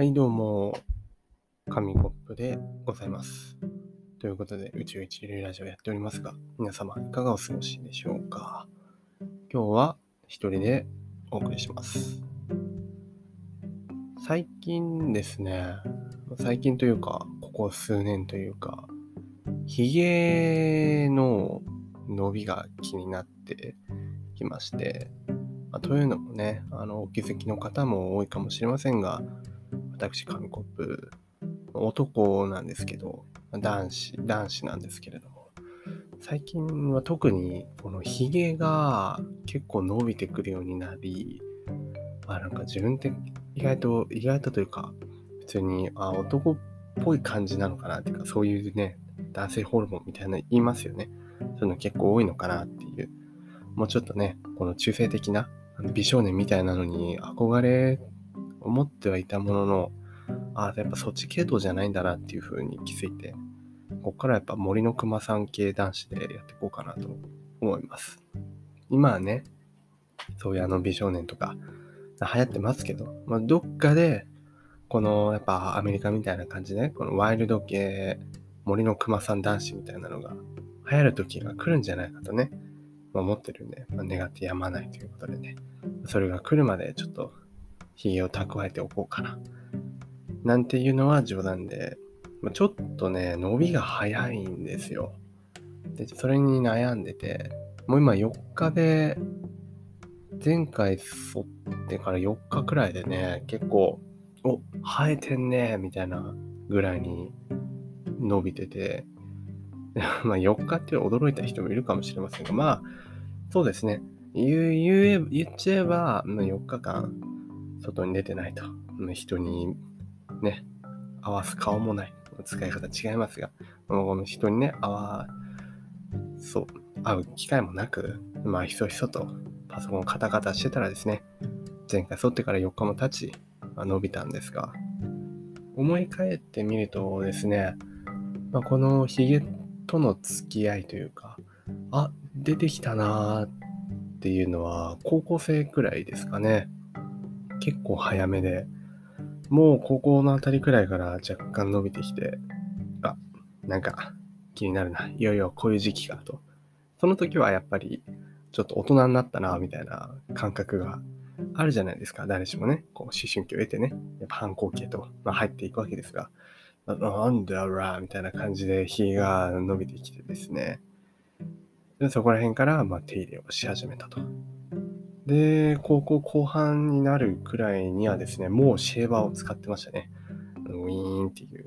はい、どうも、紙コップでございます。ということで、宇宙一流ラジオやっておりますが、皆様いかがお過ごしでしょうか？今日は一人でお送りします。最近ですね、最近というか、ここ数年というか、ヒゲの伸びが気になってきまして、まというのもね、あの、お気づきの方も多いかもしれませんが、私、紙コップ、男なんですけど、男子、男子なんですけれども、最近は特にこのヒゲが結構伸びてくるようになり、あ、なんか自分って意外と、意外とというか、普通に、あ、男っぽい感じなのかなっていうか、そういうね、男性ホルモンみたいなの言いますよね。そういうの結構多いのかなっていう。もうちょっとね、この中性的な美少年みたいなのに憧れ思ってはいたものの、ああやっぱそっち系統じゃないんだなっていう風に気づいて、ここからやっぱ森の熊さん系男子でやっていこうかなと思います。今はね、そういうあの美少年とか流行ってますけど、まあ、どっかで、このやっぱアメリカみたいな感じで、このワイルド系森の熊さん男子みたいなのが流行る時が来るんじゃないかとね、まあ、思ってるんで、まあ、願ってやまないということでね、それが来るまでちょっとひげを蓄えておこうかな。なんていうのは冗談で、まあ、ちょっとね、伸びが早いんですよ。で、それに悩んでて、もう今4日で、前回剃ってから4日くらいでね、結構、お、生えてんね、みたいなぐらいに伸びてて、まあ4日って驚いた人もいるかもしれませんが、まあ、そうですね。言う言え言っちゃえば、4日間外に出てないと。人にね、合わす顔もない。使い方違いますが、もう人にね、合わ、そう、会う機会もなく、まあ、ひそひそとパソコンカタカタしてたらですね、前回剃ってから4日も経ち、まあ伸びたんですが、思い返ってみるとですね、まあ、このヒゲとの付き合いというか、あ、出てきたなーっていうのは、高校生くらいですかね。結構早めで、もう高校のあたりくらいから若干伸びてきて、あ、なんか気になるな。いよいよこういう時期かと。その時はやっぱりちょっと大人になったな、みたいな感覚があるじゃないですか。誰しもね、こう思春期を得てね、やっぱ反抗期へと、まあ、入っていくわけですが、ななんだらみたいな感じで日が伸びてきてですね。でそこら辺からま手入れをし始めたと。で、高校後半になるくらいにはですね、もうシェーバーを使ってましたね。ウィーンっていう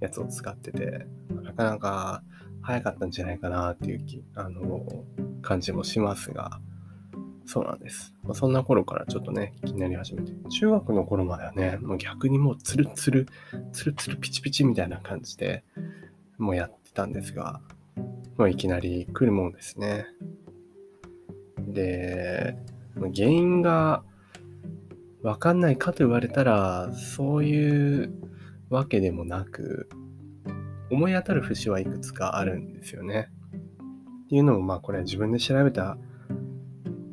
やつを使ってて、なかなか早かったんじゃないかなっていう気あの感じもしますが、そうなんです。まあ、そんな頃からちょっとね、気になり始めて。中学の頃まではね、もう逆にもうツルツル、ツルツルピチピチみたいな感じで、もうやってたんですが、まあ、いきなり来るもんですね。で、原因がわかんないかと言われたら、そういうわけでもなく、思い当たる節はいくつかあるんですよね。っていうのも、まあこれは自分で調べた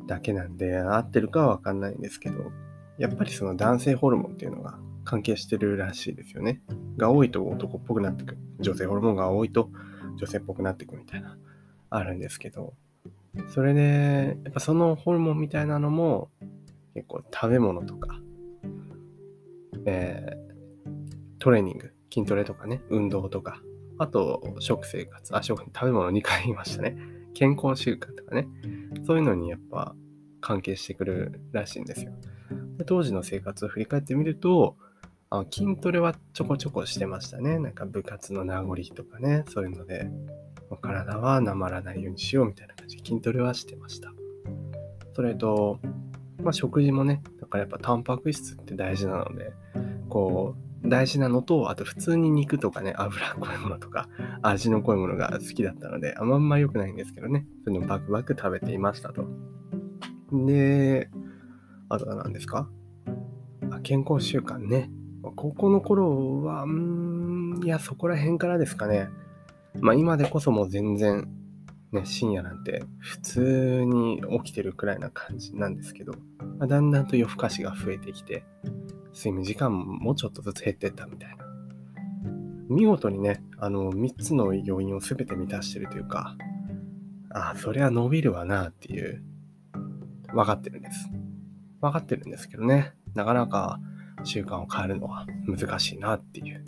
だけなんで、合ってるかはわかんないんですけど、やっぱりその男性ホルモンっていうのが関係してるらしいですよね。が多いと男っぽくなってくる。女性ホルモンが多いと女性っぽくなってくみたいな、あるんですけど、それで、やっぱそのホルモンみたいなのも、結構食べ物とか、えー、トレーニング、筋トレとかね、運動とか、あと食生活、あ、食、食べ物2回言いましたね。健康習慣とかね、そういうのにやっぱ関係してくるらしいんですよ。で当時の生活を振り返ってみると、あ筋トレはちょこちょこしてましたね。なんか部活の名残とかね、そういうので、体はなまらないようにしようみたいな感じで筋トレはしてました。それと、まあ、食事もね、だからやっぱタンパク質って大事なので、こう、大事なのと、あと普通に肉とかね、脂っこいものとか、味の濃いものが好きだったので、あんま良くないんですけどね、そういうのバクバク食べていましたと。で、あとは何ですか？あ健康習慣ね。高校の頃は、うーん、いや、そこら辺からですかね。まあ今でこそもう全然、ね、深夜なんて普通に起きてるくらいな感じなんですけど、まあ、だんだんと夜更かしが増えてきて、睡眠時間もちょっとずつ減ってったみたいな。見事にね、あの、3つの要因を全て満たしてるというか、ああ、そりゃ伸びるわなっていう、分かってるんです。分かってるんですけどね、なかなか習慣を変えるのは難しいなっていう。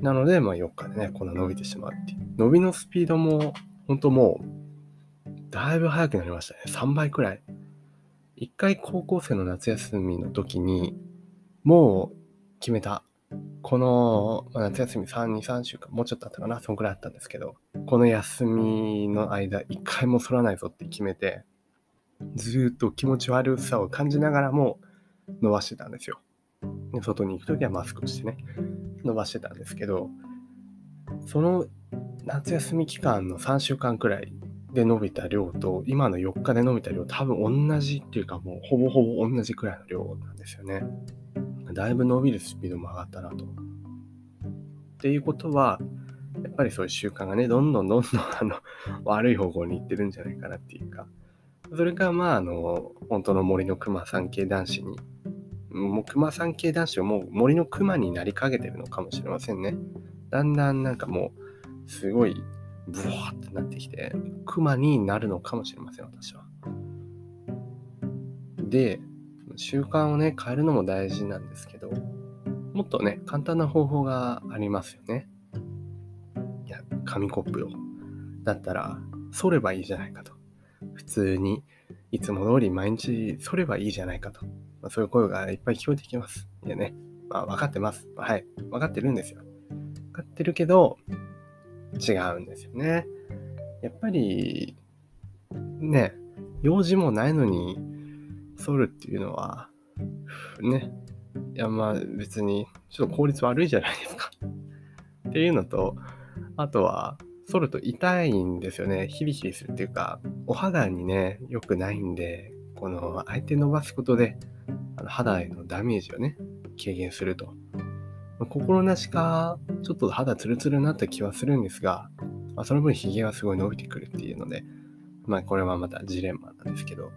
なので、まあ4日でね、こんな伸びてしまうっていう。伸びのスピードも、本当もう、だいぶ速くなりましたね。3倍くらい。一回高校生の夏休みの時に、もう決めた。この、夏休み3、2、3週間、もうちょっとあったかな、そんくらいあったんですけど、この休みの間、一回も反らないぞって決めて、ずっと気持ち悪さを感じながらも伸ばしてたんですよ。外に行く時はマスクしてね、伸ばしてたんですけど、その夏休み期間の3週間くらいで伸びた量と、今の4日で伸びた量、多分同じっていうか、もうほぼほぼ同じくらいの量なんですよね。だいぶ伸びるスピードも上がったなと。っていうことは、やっぱりそういう習慣がね、どんどんどんどんあの悪い方向に行ってるんじゃないかなっていうか、それがまあ、あの、本当の森の熊さん系男子に、もう熊さん系男子はもう森の熊になりかけてるのかもしれませんね。だんだんなんかもう、すごい、ブワーってなってきて、熊になるのかもしれません、私は。で、習慣をね、変えるのも大事なんですけど、もっとね、簡単な方法がありますよね。いや、紙コップを。だったら、剃ればいいじゃないかと。普通に、いつも通り毎日剃ればいいじゃないかと。まあ、そういう声がいっぱい聞こえてきます。いやね、まあ、分かってます。はい。分かってるんですよ。分かってるけど、違うんですよね。やっぱり、ね、用事もないのに、剃るっていうのは、ね、いやまあ別にちょっと効率悪いじゃないですかっていうのと、あとは、剃ると痛いんですよね。ヒリヒリするっていうか、お肌にね、良くないんで、この相手伸ばすことで、の肌へのダメージをね、軽減すると。心なしか、ちょっと肌ツルツルになった気はするんですが、まあ、その分ヒゲはすごい伸びてくるっていうので、まあこれはまたジレンマなんですけど、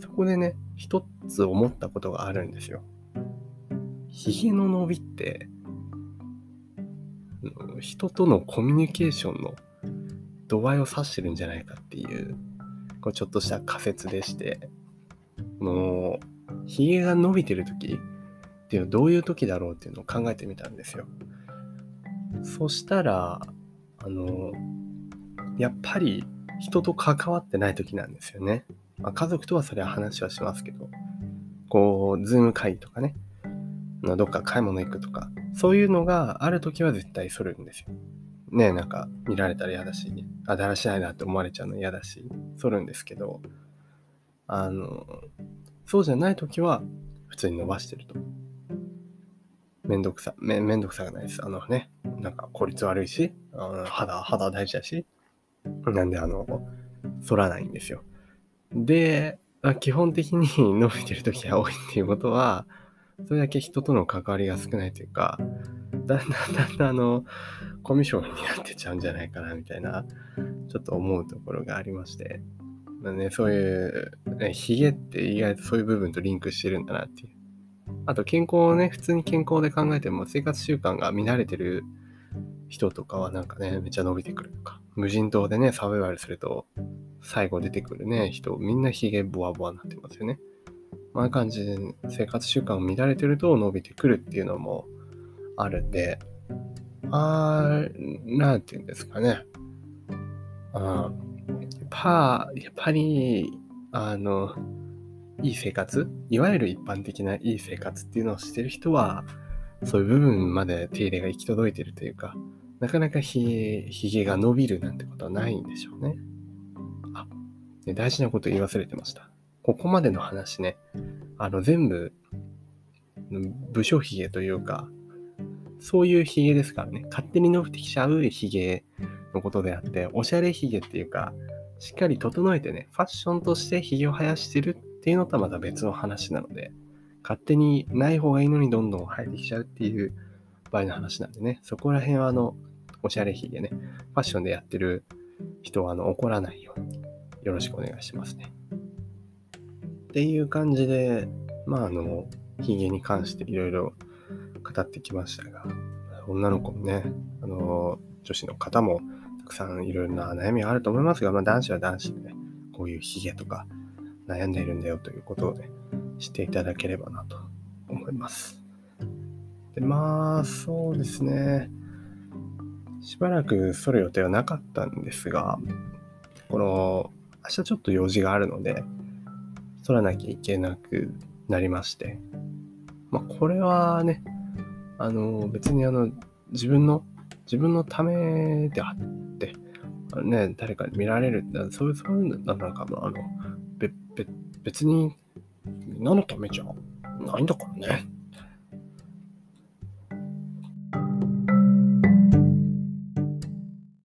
そこでね、一つ思ったことがあるんですよ。ヒゲの伸びって、人とのコミュニケーションの度合いを指してるんじゃないかっていう、こうちょっとした仮説でして、もう、ヒゲが伸びてる時っていうのはどういう時だろうっていうのを考えてみたんですよ。そしたら、あの、やっぱり人と関わってない時なんですよね。まあ、家族とはそれは話はしますけど、こう、ズーム会議とかね、どっか買い物行くとか、そういうのがあるときは絶対そるんですよ。ねえなんか見られたら嫌だし、あ、だらしないなって思われちゃうの嫌だし、そるんですけど、あの、そうじゃないときは普通に伸ばしてると。めんどくさ、めめんどくさくないです。あのね、なんか効率悪いし、あの肌、肌大事だし、なんであの、反らないんですよ。で、基本的に 伸びてる時が多いっていうことは、それだけ人との関わりが少ないというか、だんだんだんだんあの、コミュ障になってちゃうんじゃないかなみたいな、ちょっと思うところがありまして、まあね、そういう、ね、ヒゲって意外とそういう部分とリンクしてるんだなっていう。あと健康をね、普通に健康で考えても生活習慣が乱れてる人とかはなんかね、めっちゃ伸びてくるとか、無人島でね、サバイバルすると、最後出てくるね、人、みんなヒゲボワボワになってますよね。ああいう感じで生活習慣を乱れてると伸びてくるっていうのもあるんで、あー、なんていうんですかね。あっぱ、やっぱり、あの、いい生活いわゆる一般的ないい生活っていうのをしてる人は、そういう部分まで手入れが行き届いてるというか、なかなかひげ、ひげが伸びるなんてことはないんでしょうね。あ、ね、大事なこと言い忘れてました。ここまでの話ね、あの全部、武将ひげというか、そういうひげですからね、勝手に伸びてきちゃうひげのことであって、おしゃれひげっていうか、しっかり整えてね、ファッションとしてひげを生やしてるっていうのとはまた別の話なので、勝手にない方がいいのにどんどん生えてきちゃうっていう場合の話なんでね、そこら辺はあの、おしゃれひげね、ファッションでやってる人はあの怒らないようによろしくお願いしますね。っていう感じで、まああの、ヒゲに関していろいろ語ってきましたが、女の子もね、あの、女子の方もくさんいろいろな悩みがあると思いますが、まあ男子は男子でね、こういうヒゲとか悩んでいるんだよということをね、知っていただければなと思います。で、まあ、そうですね。しばらく剃る予定はなかったんですが、この、明日ちょっと用事があるので、剃らなきゃいけなくなりまして、まあ、これはね、あの、別にあの、自分の、自分のためであって、ね、誰かに見られる、そういう、そういうの、なんか、あの、べ、べ、別に、何のためじゃないんだからね。